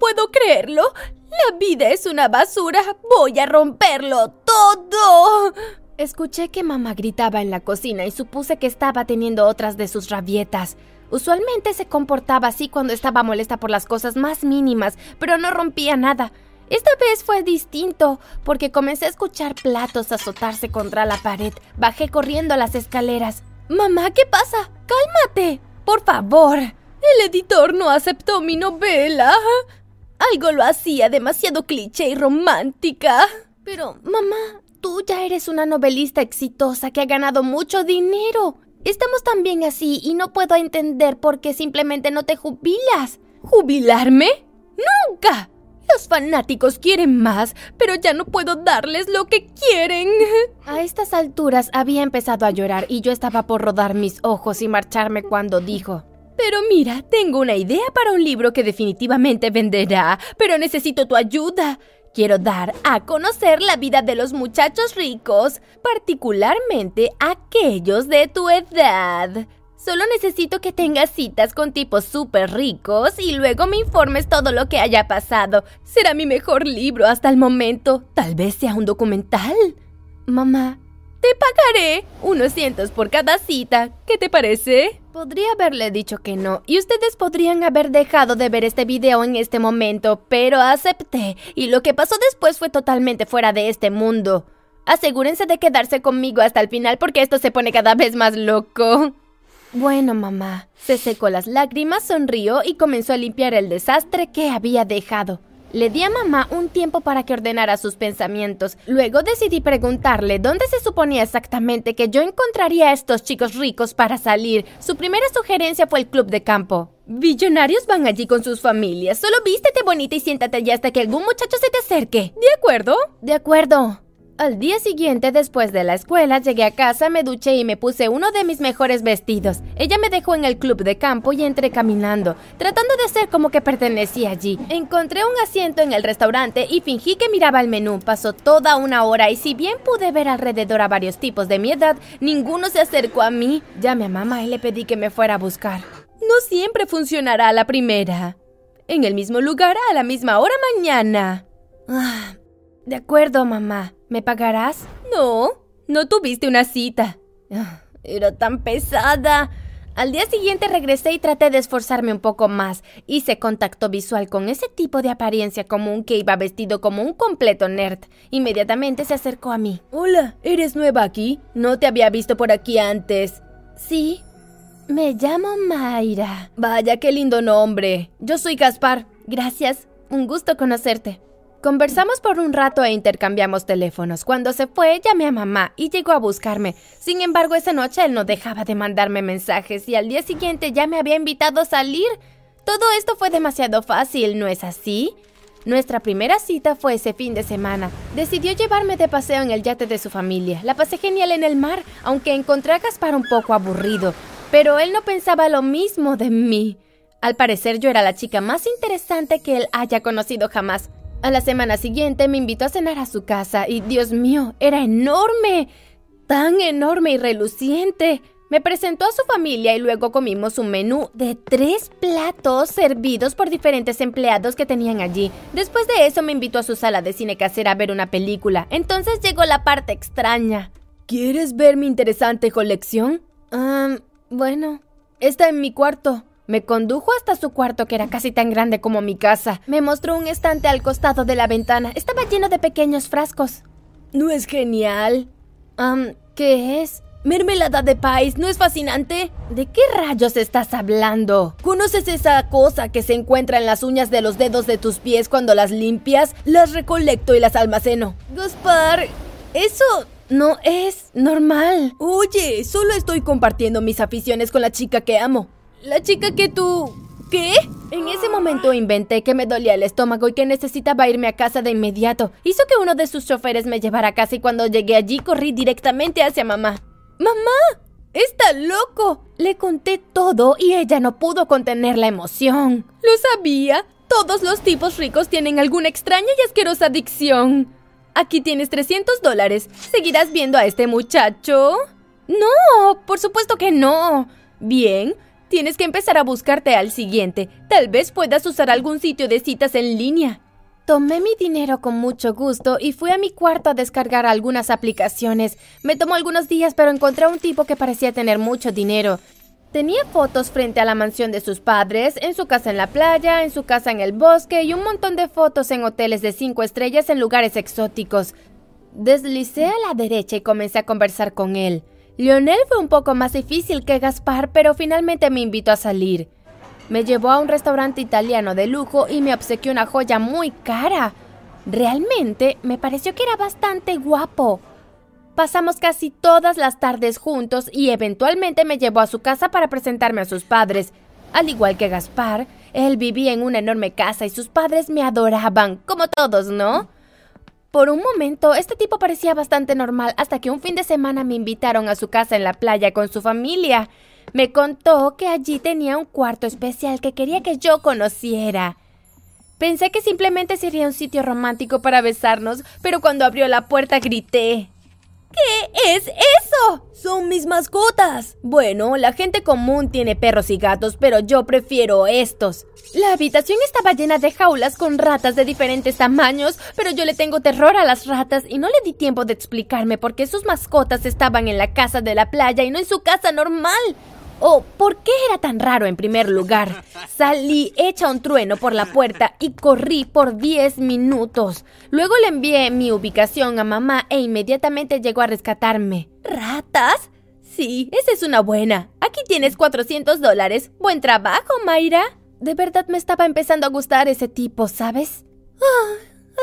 puedo creerlo. La vida es una basura. Voy a romperlo todo. Escuché que mamá gritaba en la cocina y supuse que estaba teniendo otras de sus rabietas. Usualmente se comportaba así cuando estaba molesta por las cosas más mínimas, pero no rompía nada. Esta vez fue distinto, porque comencé a escuchar platos azotarse contra la pared. Bajé corriendo las escaleras. Mamá, ¿qué pasa? Cálmate. Por favor. El editor no aceptó mi novela. Algo lo hacía demasiado cliché y romántica. Pero, mamá, tú ya eres una novelista exitosa que ha ganado mucho dinero. Estamos también así y no puedo entender por qué simplemente no te jubilas. ¿Jubilarme? ¡Nunca! Los fanáticos quieren más, pero ya no puedo darles lo que quieren. A estas alturas había empezado a llorar y yo estaba por rodar mis ojos y marcharme cuando dijo, pero mira, tengo una idea para un libro que definitivamente venderá, pero necesito tu ayuda. Quiero dar a conocer la vida de los muchachos ricos, particularmente aquellos de tu edad. Solo necesito que tengas citas con tipos súper ricos y luego me informes todo lo que haya pasado. Será mi mejor libro hasta el momento. Tal vez sea un documental. Mamá, te pagaré unos cientos por cada cita. ¿Qué te parece? Podría haberle dicho que no, y ustedes podrían haber dejado de ver este video en este momento, pero acepté, y lo que pasó después fue totalmente fuera de este mundo. Asegúrense de quedarse conmigo hasta el final porque esto se pone cada vez más loco. Bueno, mamá. Se secó las lágrimas, sonrió y comenzó a limpiar el desastre que había dejado. Le di a mamá un tiempo para que ordenara sus pensamientos. Luego decidí preguntarle dónde se suponía exactamente que yo encontraría a estos chicos ricos para salir. Su primera sugerencia fue el club de campo. Billonarios van allí con sus familias. Solo vístete bonita y siéntate allí hasta que algún muchacho se te acerque. ¿De acuerdo? De acuerdo. Al día siguiente, después de la escuela, llegué a casa, me duché y me puse uno de mis mejores vestidos. Ella me dejó en el club de campo y entré caminando, tratando de hacer como que pertenecía allí. Encontré un asiento en el restaurante y fingí que miraba el menú. Pasó toda una hora y si bien pude ver alrededor a varios tipos de mi edad, ninguno se acercó a mí. Llamé a mamá y le pedí que me fuera a buscar. No siempre funcionará la primera. En el mismo lugar a la misma hora mañana. Ah, de acuerdo, mamá. ¿Me pagarás? No, no tuviste una cita. Ah, era tan pesada. Al día siguiente regresé y traté de esforzarme un poco más. Hice contacto visual con ese tipo de apariencia común que iba vestido como un completo nerd. Inmediatamente se acercó a mí. Hola, ¿eres nueva aquí? No te había visto por aquí antes. Sí. Me llamo Mayra. Vaya, qué lindo nombre. Yo soy Gaspar. Gracias. Un gusto conocerte. Conversamos por un rato e intercambiamos teléfonos. Cuando se fue, llamé a mamá y llegó a buscarme. Sin embargo, esa noche él no dejaba de mandarme mensajes y al día siguiente ya me había invitado a salir. Todo esto fue demasiado fácil, ¿no es así? Nuestra primera cita fue ese fin de semana. Decidió llevarme de paseo en el yate de su familia. La pasé genial en el mar, aunque encontré a Gaspar un poco aburrido. Pero él no pensaba lo mismo de mí. Al parecer yo era la chica más interesante que él haya conocido jamás. A la semana siguiente me invitó a cenar a su casa y, Dios mío, era enorme, tan enorme y reluciente. Me presentó a su familia y luego comimos un menú de tres platos servidos por diferentes empleados que tenían allí. Después de eso me invitó a su sala de cine casera a ver una película. Entonces llegó la parte extraña. ¿Quieres ver mi interesante colección? Ah, bueno, está en mi cuarto. Me condujo hasta su cuarto, que era casi tan grande como mi casa. Me mostró un estante al costado de la ventana. Estaba lleno de pequeños frascos. ¿No es genial? Um, ¿qué es? Mermelada de país, ¿no es fascinante? ¿De qué rayos estás hablando? ¿Conoces esa cosa que se encuentra en las uñas de los dedos de tus pies cuando las limpias? Las recolecto y las almaceno. Gaspar, eso no es normal. Oye, solo estoy compartiendo mis aficiones con la chica que amo. La chica que tú... ¿Qué? En ese momento inventé que me dolía el estómago y que necesitaba irme a casa de inmediato. Hizo que uno de sus choferes me llevara a casa y cuando llegué allí corrí directamente hacia mamá. ¡Mamá! ¡Está loco! Le conté todo y ella no pudo contener la emoción. Lo sabía. Todos los tipos ricos tienen alguna extraña y asquerosa adicción. Aquí tienes 300 dólares. ¿Seguirás viendo a este muchacho? No, por supuesto que no. Bien, Tienes que empezar a buscarte al siguiente. Tal vez puedas usar algún sitio de citas en línea. Tomé mi dinero con mucho gusto y fui a mi cuarto a descargar algunas aplicaciones. Me tomó algunos días, pero encontré a un tipo que parecía tener mucho dinero. Tenía fotos frente a la mansión de sus padres, en su casa en la playa, en su casa en el bosque y un montón de fotos en hoteles de cinco estrellas en lugares exóticos. Deslicé a la derecha y comencé a conversar con él. Lionel fue un poco más difícil que Gaspar, pero finalmente me invitó a salir. Me llevó a un restaurante italiano de lujo y me obsequió una joya muy cara. Realmente me pareció que era bastante guapo. Pasamos casi todas las tardes juntos y eventualmente me llevó a su casa para presentarme a sus padres. Al igual que Gaspar, él vivía en una enorme casa y sus padres me adoraban, como todos, ¿no? Por un momento, este tipo parecía bastante normal hasta que un fin de semana me invitaron a su casa en la playa con su familia. Me contó que allí tenía un cuarto especial que quería que yo conociera. Pensé que simplemente sería un sitio romántico para besarnos, pero cuando abrió la puerta grité. ¿Qué es eso? Son mis mascotas. Bueno, la gente común tiene perros y gatos, pero yo prefiero estos. La habitación estaba llena de jaulas con ratas de diferentes tamaños, pero yo le tengo terror a las ratas y no le di tiempo de explicarme por qué sus mascotas estaban en la casa de la playa y no en su casa normal. Oh, ¿por qué era tan raro en primer lugar? Salí hecha un trueno por la puerta y corrí por 10 minutos. Luego le envié mi ubicación a mamá e inmediatamente llegó a rescatarme. ¿Ratas? Sí, esa es una buena. Aquí tienes 400 dólares. Buen trabajo, Mayra. De verdad me estaba empezando a gustar ese tipo, ¿sabes? Ah,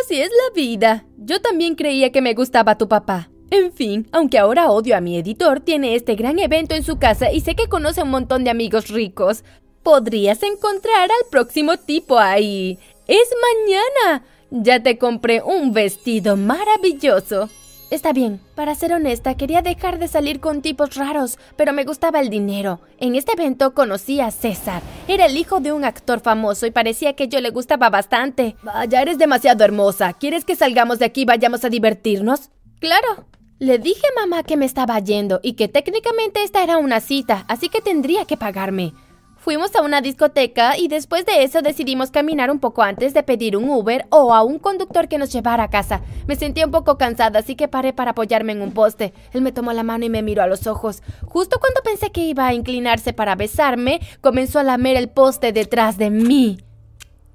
así es la vida. Yo también creía que me gustaba tu papá. En fin, aunque ahora odio a mi editor, tiene este gran evento en su casa y sé que conoce un montón de amigos ricos. Podrías encontrar al próximo tipo ahí. Es mañana. Ya te compré un vestido maravilloso. Está bien, para ser honesta, quería dejar de salir con tipos raros, pero me gustaba el dinero. En este evento conocí a César. Era el hijo de un actor famoso y parecía que yo le gustaba bastante. Vaya, eres demasiado hermosa. ¿Quieres que salgamos de aquí y vayamos a divertirnos? Claro. Le dije a mamá que me estaba yendo y que técnicamente esta era una cita, así que tendría que pagarme. Fuimos a una discoteca y después de eso decidimos caminar un poco antes de pedir un Uber o a un conductor que nos llevara a casa. Me sentía un poco cansada, así que paré para apoyarme en un poste. Él me tomó la mano y me miró a los ojos. Justo cuando pensé que iba a inclinarse para besarme, comenzó a lamer el poste detrás de mí.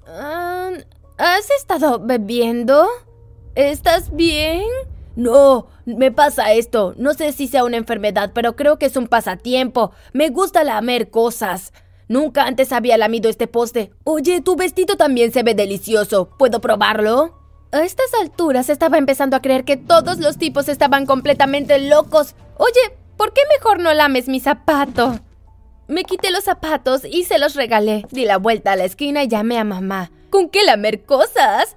Ah, ¿Has estado bebiendo? ¿Estás bien? No, me pasa esto. No sé si sea una enfermedad, pero creo que es un pasatiempo. Me gusta lamer cosas. Nunca antes había lamido este poste. Oye, tu vestido también se ve delicioso. ¿Puedo probarlo? A estas alturas estaba empezando a creer que todos los tipos estaban completamente locos. Oye, ¿por qué mejor no lames mi zapato? Me quité los zapatos y se los regalé. Di la vuelta a la esquina y llamé a mamá. ¿Con qué lamer cosas?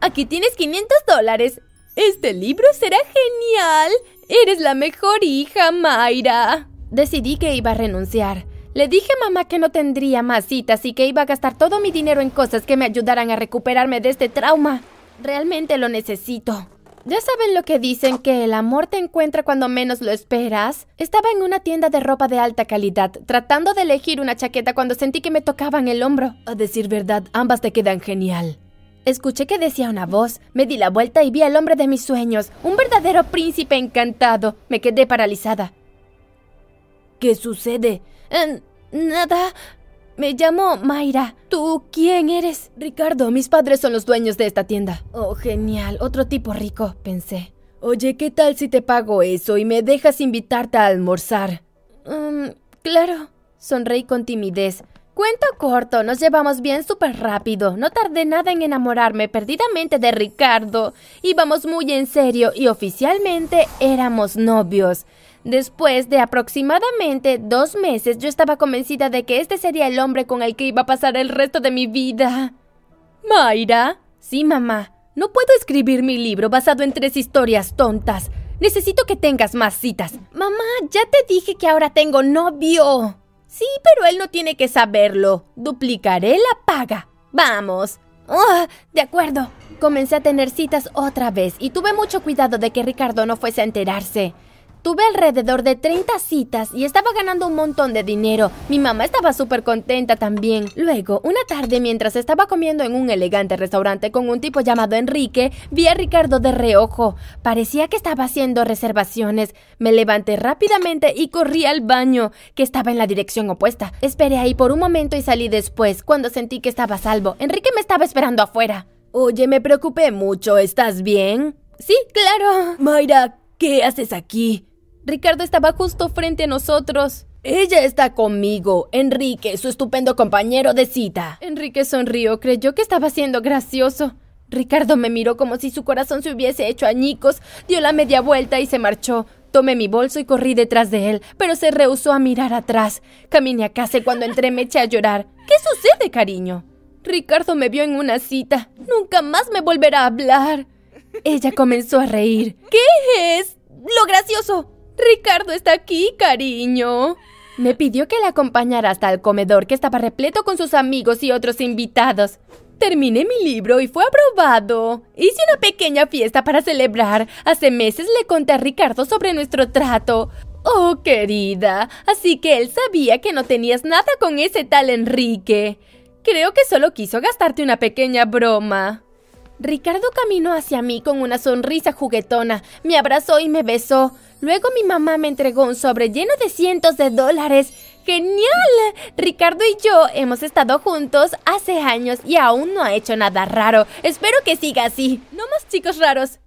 Aquí tienes 500 dólares. Este libro será genial. Eres la mejor hija, Mayra. Decidí que iba a renunciar. Le dije a mamá que no tendría más citas y que iba a gastar todo mi dinero en cosas que me ayudaran a recuperarme de este trauma. Realmente lo necesito. ¿Ya saben lo que dicen que el amor te encuentra cuando menos lo esperas? Estaba en una tienda de ropa de alta calidad, tratando de elegir una chaqueta cuando sentí que me tocaban el hombro. A decir verdad, ambas te quedan genial. Escuché que decía una voz, me di la vuelta y vi al hombre de mis sueños, un verdadero príncipe encantado. Me quedé paralizada. ¿Qué sucede? Eh, nada. Me llamo Mayra. ¿Tú quién eres? Ricardo, mis padres son los dueños de esta tienda. Oh, genial. Otro tipo rico, pensé. Oye, ¿qué tal si te pago eso y me dejas invitarte a almorzar? Um, claro. Sonreí con timidez. Cuento corto, nos llevamos bien súper rápido. No tardé nada en enamorarme perdidamente de Ricardo. Íbamos muy en serio y oficialmente éramos novios. Después de aproximadamente dos meses, yo estaba convencida de que este sería el hombre con el que iba a pasar el resto de mi vida. Mayra. Sí, mamá. No puedo escribir mi libro basado en tres historias tontas. Necesito que tengas más citas. Mamá, ya te dije que ahora tengo novio. Sí, pero él no tiene que saberlo. Duplicaré la paga. Vamos. Oh, de acuerdo. Comencé a tener citas otra vez y tuve mucho cuidado de que Ricardo no fuese a enterarse. Tuve alrededor de 30 citas y estaba ganando un montón de dinero. Mi mamá estaba súper contenta también. Luego, una tarde mientras estaba comiendo en un elegante restaurante con un tipo llamado Enrique, vi a Ricardo de reojo. Parecía que estaba haciendo reservaciones. Me levanté rápidamente y corrí al baño, que estaba en la dirección opuesta. Esperé ahí por un momento y salí después, cuando sentí que estaba a salvo. Enrique me estaba esperando afuera. Oye, me preocupé mucho. ¿Estás bien? Sí, claro. Mayra, ¿qué haces aquí? Ricardo estaba justo frente a nosotros. Ella está conmigo, Enrique, su estupendo compañero de cita. Enrique sonrió, creyó que estaba siendo gracioso. Ricardo me miró como si su corazón se hubiese hecho añicos, dio la media vuelta y se marchó. Tomé mi bolso y corrí detrás de él, pero se rehusó a mirar atrás. Caminé a casa y cuando entré me eché a llorar. ¿Qué sucede, cariño? Ricardo me vio en una cita. Nunca más me volverá a hablar. Ella comenzó a reír. ¿Qué es? Lo gracioso. Ricardo está aquí, cariño. Me pidió que la acompañara hasta el comedor que estaba repleto con sus amigos y otros invitados. Terminé mi libro y fue aprobado. Hice una pequeña fiesta para celebrar. Hace meses le conté a Ricardo sobre nuestro trato. Oh, querida, así que él sabía que no tenías nada con ese tal Enrique. Creo que solo quiso gastarte una pequeña broma. Ricardo caminó hacia mí con una sonrisa juguetona, me abrazó y me besó. Luego mi mamá me entregó un sobre lleno de cientos de dólares. ¡Genial! Ricardo y yo hemos estado juntos hace años y aún no ha hecho nada raro. Espero que siga así. No más chicos raros.